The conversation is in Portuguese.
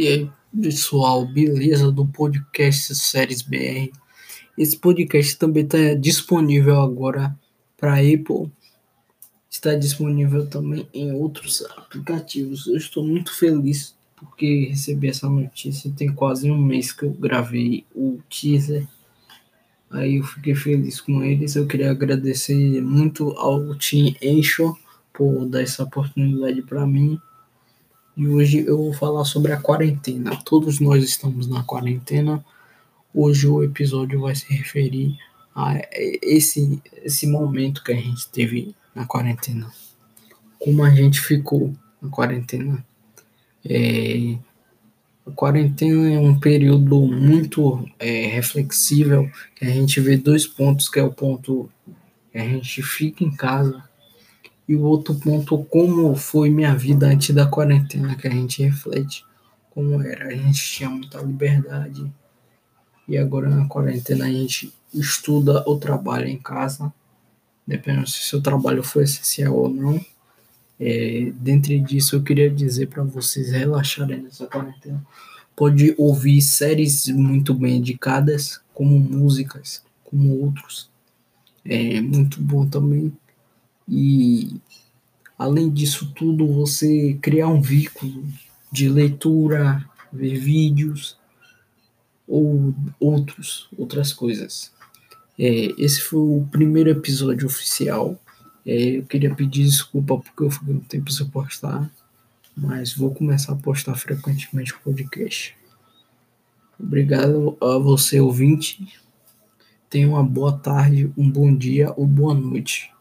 E aí, pessoal, beleza? Do podcast Séries BR. Esse podcast também está disponível agora para Apple. Está disponível também em outros aplicativos. Eu estou muito feliz porque recebi essa notícia. Tem quase um mês que eu gravei o teaser. Aí eu fiquei feliz com eles. Eu queria agradecer muito ao Team Encho por dar essa oportunidade para mim e hoje eu vou falar sobre a quarentena. Todos nós estamos na quarentena. Hoje o episódio vai se referir a esse, esse momento que a gente teve na quarentena. Como a gente ficou na quarentena. É, a quarentena é um período muito é, reflexível, que a gente vê dois pontos, que é o ponto que a gente fica em casa e o outro ponto, como foi minha vida antes da quarentena, que a gente reflete como era. A gente tinha muita liberdade. E agora na quarentena a gente estuda ou trabalha em casa, dependendo se seu trabalho foi essencial ou não. É, dentre disso, eu queria dizer para vocês relaxarem nessa quarentena. Pode ouvir séries muito bem indicadas, como músicas, como outros. É muito bom também. E além disso tudo, você criar um vínculo de leitura, ver vídeos ou outros, outras coisas. É, esse foi o primeiro episódio oficial. É, eu queria pedir desculpa porque eu fiquei um tempo sem postar, mas vou começar a postar frequentemente o podcast. Obrigado a você, ouvinte. Tenha uma boa tarde, um bom dia ou boa noite.